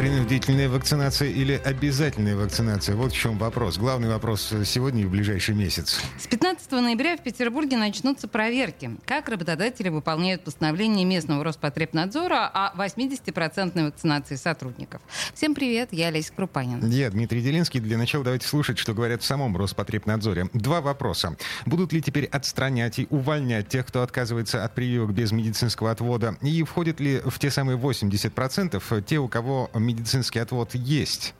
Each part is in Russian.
Принудительная вакцинация или обязательная вакцинация? Вот в чем вопрос. Главный вопрос сегодня и в ближайший месяц. С 15 ноября в Петербурге начнутся проверки. Как работодатели выполняют постановление местного Роспотребнадзора о 80% вакцинации сотрудников. Всем привет, я Олеся Крупанин. Я Дмитрий Делинский. Для начала давайте слушать, что говорят в самом Роспотребнадзоре. Два вопроса. Будут ли теперь отстранять и увольнять тех, кто отказывается от прививок без медицинского отвода? И входят ли в те самые 80% те, у кого медицинский отвод есть?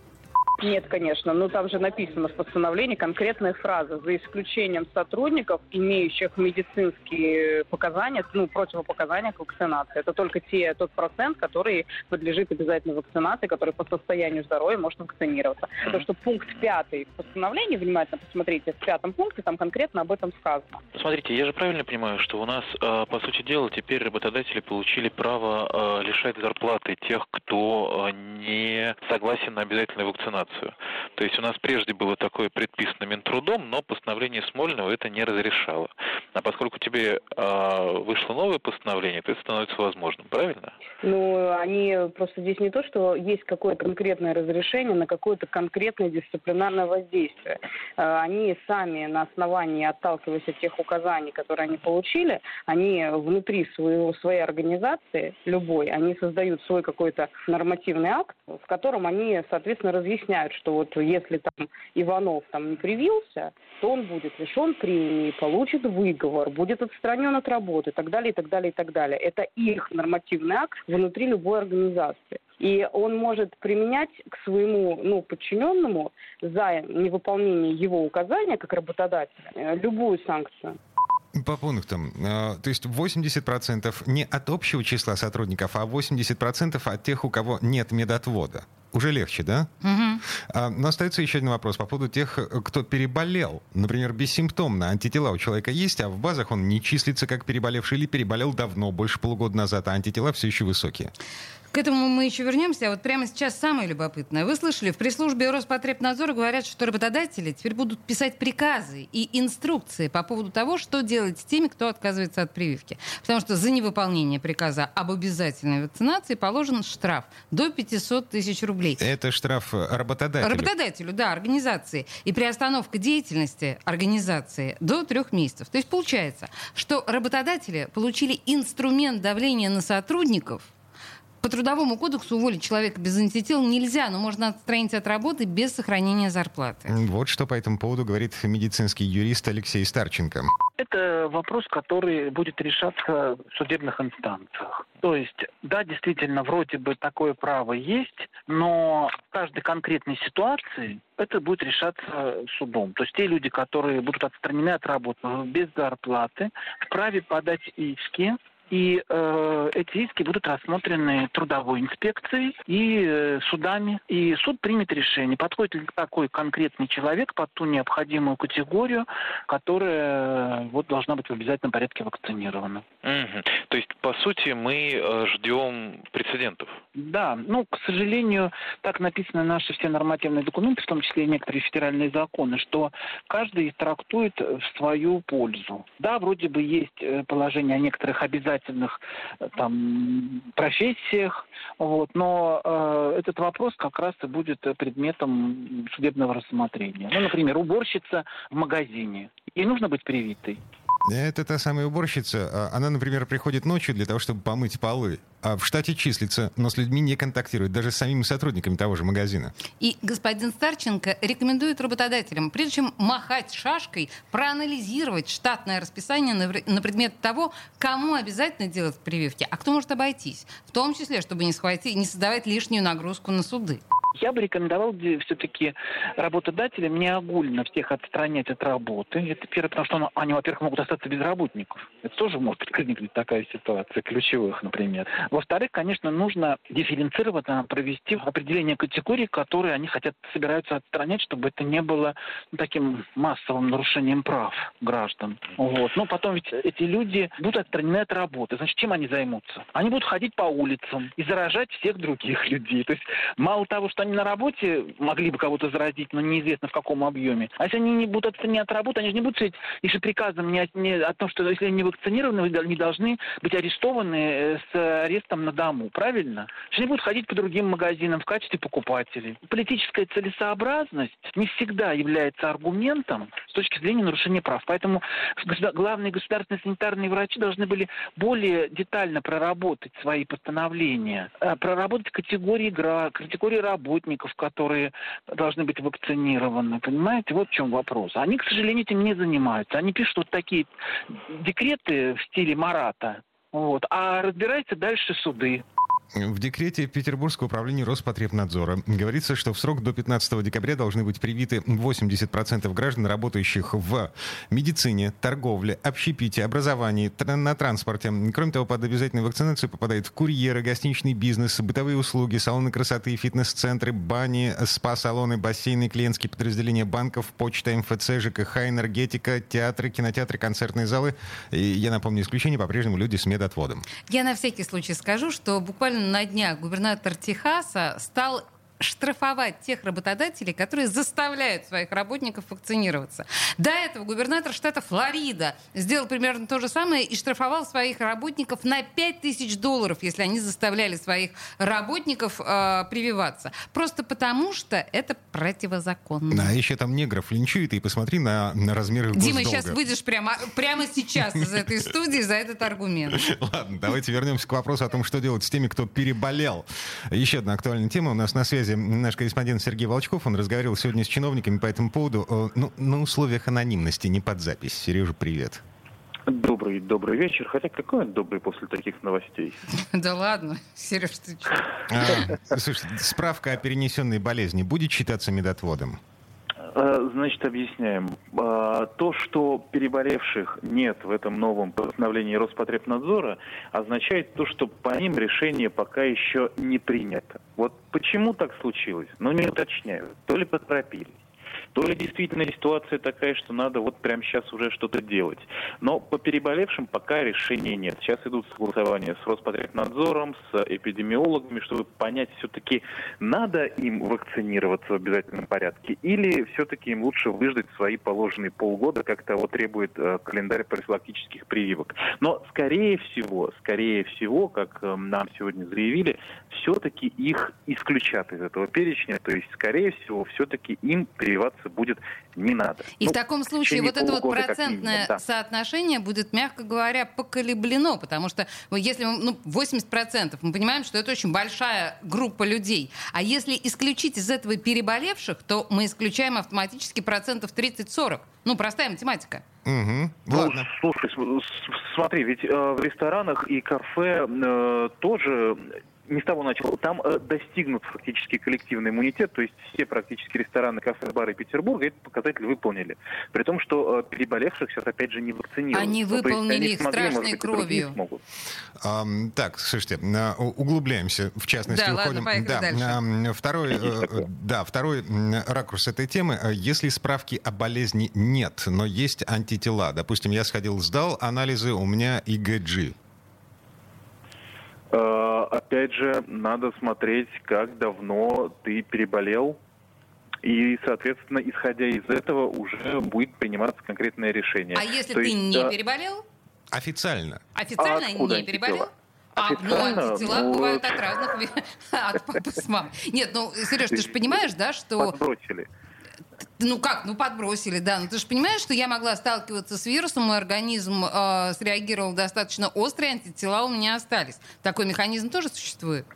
Нет, конечно. Но там же написано в постановлении конкретная фраза. За исключением сотрудников, имеющих медицинские показания, ну, противопоказания к вакцинации. Это только те, тот процент, который подлежит обязательной вакцинации, который по состоянию здоровья может вакцинироваться. Потому что пункт пятый в постановлении, внимательно посмотрите, в пятом пункте там конкретно об этом сказано. Смотрите, я же правильно понимаю, что у нас, э, по сути дела, теперь работодатели получили право э, лишать зарплаты тех, кто э, не согласен на обязательную вакцинацию информацию. То есть у нас прежде было такое предписано Минтрудом, но постановление Смольного это не разрешало. А поскольку тебе э, вышло новое постановление, то это становится возможным, правильно? Ну, они просто здесь не то, что есть какое-то конкретное разрешение на какое-то конкретное дисциплинарное воздействие. Э, они сами на основании, отталкиваясь от тех указаний, которые они получили, они внутри своего, своей организации, любой, они создают свой какой-то нормативный акт, в котором они, соответственно, разъясняют, объясняют, что вот если там Иванов там не привился, то он будет лишен премии, получит выговор, будет отстранен от работы и так далее, и так далее, и так далее. Это их нормативный акт внутри любой организации. И он может применять к своему ну, подчиненному за невыполнение его указания как работодателя э, любую санкцию. По пунктам. Э, то есть 80% не от общего числа сотрудников, а 80% от тех, у кого нет медотвода. Уже легче, да? Угу. Но остается еще один вопрос по поводу тех, кто переболел. Например, бессимптомно. Антитела у человека есть, а в базах он не числится как переболевший или переболел давно, больше полугода назад, а антитела все еще высокие. К этому мы еще вернемся. А вот прямо сейчас самое любопытное. Вы слышали, в пресс-службе Роспотребнадзора говорят, что работодатели теперь будут писать приказы и инструкции по поводу того, что делать с теми, кто отказывается от прививки. Потому что за невыполнение приказа об обязательной вакцинации положен штраф до 500 тысяч рублей. Это штраф работодателю? Работодателю, да, организации. И приостановка деятельности организации до трех месяцев. То есть получается, что работодатели получили инструмент давления на сотрудников – по трудовому кодексу уволить человека без антител нельзя, но можно отстранить от работы без сохранения зарплаты. Вот что по этому поводу говорит медицинский юрист Алексей Старченко. Это вопрос, который будет решаться в судебных инстанциях. То есть, да, действительно, вроде бы такое право есть, но в каждой конкретной ситуации это будет решаться судом. То есть те люди, которые будут отстранены от работы без зарплаты, вправе подать иски и э, эти иски будут рассмотрены трудовой инспекцией и э, судами. И суд примет решение, подходит ли такой конкретный человек под ту необходимую категорию, которая э, вот, должна быть в обязательном порядке вакцинирована. Угу. То есть, по сути, мы э, ждем прецедентов. Да, ну, к сожалению, так написаны наши все нормативные документы, в том числе и некоторые федеральные законы, что каждый трактует в свою пользу. Да, вроде бы есть э, положение о некоторых обязательствах обязательных э, там, профессиях. Вот. Но э, этот вопрос как раз и будет предметом судебного рассмотрения. Ну, например, уборщица в магазине. Ей нужно быть привитой. Это та самая уборщица. А, она, например, приходит ночью для того, чтобы помыть полы. А в штате числится, но с людьми не контактирует, даже с самими сотрудниками того же магазина. И господин Старченко рекомендует работодателям, прежде чем махать шашкой, проанализировать штатное расписание на предмет того, кому обязательно делать прививки, а кто может обойтись. В том числе, чтобы не, схватить, не создавать лишнюю нагрузку на суды. Я бы рекомендовал все-таки работодателям не огульно всех отстранять от работы. Это первое, потому что они, во-первых, могут остаться без работников. Это тоже может возникнуть такая ситуация, ключевых, например. Во-вторых, конечно, нужно дифференцированно провести определение категорий, которые они хотят, собираются отстранять, чтобы это не было ну, таким массовым нарушением прав граждан. Вот. Но потом ведь эти люди будут отстранены от работы. Значит, чем они займутся? Они будут ходить по улицам и заражать всех других людей. То есть мало того, что они на работе могли бы кого-то заразить, но неизвестно в каком объеме. А если они не будут отстранены от работы, они же не будут сидеть же приказом не, не, о том, что если они не вакцинированы, вы не должны быть арестованы э, с арестом на дому. Правильно? Они будут ходить по другим магазинам в качестве покупателей. Политическая целесообразность не всегда является аргументом с точки зрения нарушения прав. Поэтому главные государственные санитарные врачи должны были более детально проработать свои постановления, э, проработать категории, категории работников, которые должны быть вакцинированы. Понимаете, вот в чем вопрос. Они, к сожалению, этим не занимаются. Они пишут вот такие декреты в стиле Марата, вот, а разбираются дальше суды. В декрете Петербургского управления Роспотребнадзора говорится, что в срок до 15 декабря должны быть привиты 80% граждан, работающих в медицине, торговле, общепите, образовании, на транспорте. Кроме того, под обязательную вакцинацию попадают курьеры, гостиничный бизнес, бытовые услуги, салоны красоты, фитнес-центры, бани, спа-салоны, бассейны, клиентские подразделения банков, почта, МФЦ, ЖКХ, энергетика, театры, кинотеатры, концертные залы. И я напомню, исключение по-прежнему люди с медотводом. Я на всякий случай скажу, что буквально на днях губернатор Техаса стал штрафовать тех работодателей, которые заставляют своих работников вакцинироваться. До этого губернатор штата Флорида сделал примерно то же самое и штрафовал своих работников на 5 тысяч долларов, если они заставляли своих работников э, прививаться. Просто потому, что это противозаконно. А еще там негров линчуют, и посмотри на, на размеры Дима, сейчас выйдешь прямо, прямо сейчас из этой студии за этот аргумент. Ладно, давайте вернемся к вопросу о том, что делать с теми, кто переболел. Еще одна актуальная тема у нас на связи связи наш корреспондент Сергей Волчков. Он разговаривал сегодня с чиновниками по этому поводу. Э, ну, на условиях анонимности, не под запись. Сережа, привет. Добрый, добрый вечер. Хотя какой он добрый после таких новостей? Да ладно, Сереж, ты что? А, слушай, справка о перенесенной болезни будет считаться медотводом? Э, значит, объясняем. А, то, что переболевших нет в этом новом постановлении Роспотребнадзора, означает то, что по ним решение пока еще не принято. Вот почему так случилось? Ну, не уточняют. То ли поторопились то ли действительно ситуация такая, что надо вот прямо сейчас уже что-то делать. Но по переболевшим пока решения нет. Сейчас идут согласования с Роспотребнадзором, с эпидемиологами, чтобы понять, все-таки надо им вакцинироваться в обязательном порядке или все-таки им лучше выждать свои положенные полгода, как того требует э, календарь профилактических прививок. Но скорее всего, скорее всего, как э, нам сегодня заявили, все-таки их исключат из этого перечня, то есть скорее всего все-таки им прививаться заниматься будет не надо. И ну, в таком случае в вот это вот процентное минимум, да. соотношение будет, мягко говоря, поколеблено, потому что если ну, 80%, мы понимаем, что это очень большая группа людей. А если исключить из этого переболевших, то мы исключаем автоматически процентов 30-40. Ну, простая математика. Угу. Ну, слушай, смотри, ведь э, в ресторанах и кафе э, тоже не с того начал. Там э, достигнут фактически коллективный иммунитет, то есть все практически рестораны, кафе, бары Петербурга этот показатель выполнили. При том, что э, переболевших сейчас опять же не вакцинировали. Они ну, выполнили они их смогли, страшной быть, кровью. Смогут. А, так, слушайте, углубляемся, в частности, да, уходим. Ладно, да, дальше. второй, э, да, второй ракурс этой темы. Если справки о болезни нет, но есть антитела, допустим, я сходил, сдал анализы, у меня ИГГ. Опять же, надо смотреть, как давно ты переболел, и, соответственно, исходя из этого, уже будет приниматься конкретное решение. А если То ты есть, не переболел? Официально. Официально а не переболел? А, ну, антитела ну, бывают от разных, от папы с мамой. Нет, ну, Сереж, ты же понимаешь, да, что... Подбросили. Ну как, ну подбросили, да. Но ну, ты же понимаешь, что я могла сталкиваться с вирусом, мой организм э, среагировал достаточно остро, антитела у меня остались. Такой механизм тоже существует?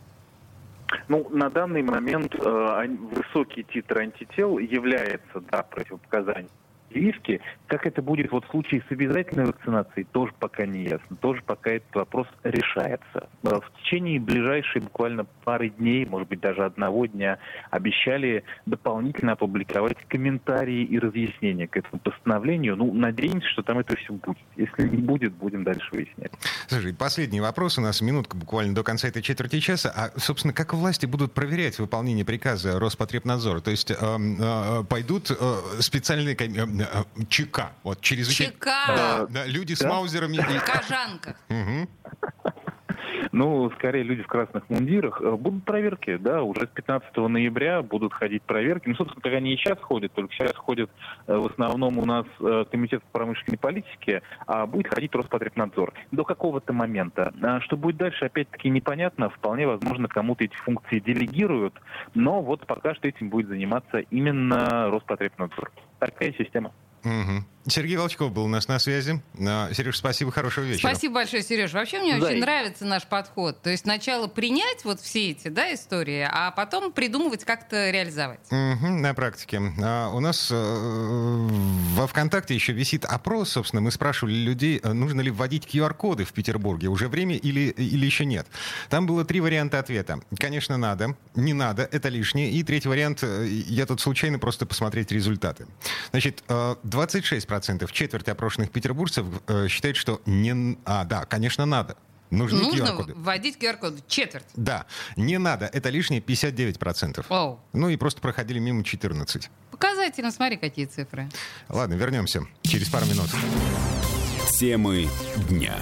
Ну, на данный момент э, высокий титр антител является, да, противопоказанием прививки. Как это будет вот в случае с обязательной вакцинацией, тоже пока не ясно. Тоже пока этот вопрос решается. В течение ближайшей буквально пары дней, может быть, даже одного дня, обещали дополнительно опубликовать комментарии и разъяснения к этому постановлению. Ну, надеемся, что там это все будет. Если не будет, будем дальше выяснять. Слушай, последний вопрос. У нас минутка буквально до конца этой четверти часа. А, собственно, как власти будут проверять выполнение приказа Роспотребнадзора? То есть э, э, пойдут э, специальные э, э, ЧК, вот через... ЧК! Да, да, люди да? с маузерами. Кожанка. Угу. Ну, скорее люди в красных мундирах. Э, будут проверки, да, уже с 15 ноября будут ходить проверки. Ну, собственно, как они и сейчас ходят, только сейчас ходят э, в основном у нас э, Комитет промышленной политике, а будет ходить Роспотребнадзор. До какого-то момента. А что будет дальше, опять-таки, непонятно. Вполне возможно, кому-то эти функции делегируют, но вот пока что этим будет заниматься именно Роспотребнадзор. Такая система. Угу. Сергей Волчков был у нас на связи. А, Сереж, спасибо, хорошего вечера. Спасибо большое, Сереж. Вообще мне да. очень нравится наш подход. То есть сначала принять вот все эти да, истории, а потом придумывать, как это реализовать. Угу, на практике. А у нас э, во ВКонтакте еще висит опрос, собственно. Мы спрашивали людей, э, нужно ли вводить QR-коды в Петербурге. Уже время или, или еще нет? Там было три варианта ответа. Конечно, надо. Не надо, это лишнее. И третий вариант, э, я тут случайно просто посмотреть результаты. Значит, 26% 40%, четверть опрошенных петербуржцев э, считает, что не... А, да, конечно, надо. Нужны Нужно QR-коды. вводить QR-коды. Четверть. Да. Не надо. Это лишние 59%. Оу. Ну и просто проходили мимо 14. Показательно. Смотри, какие цифры. Ладно, вернемся через пару минут. Темы дня.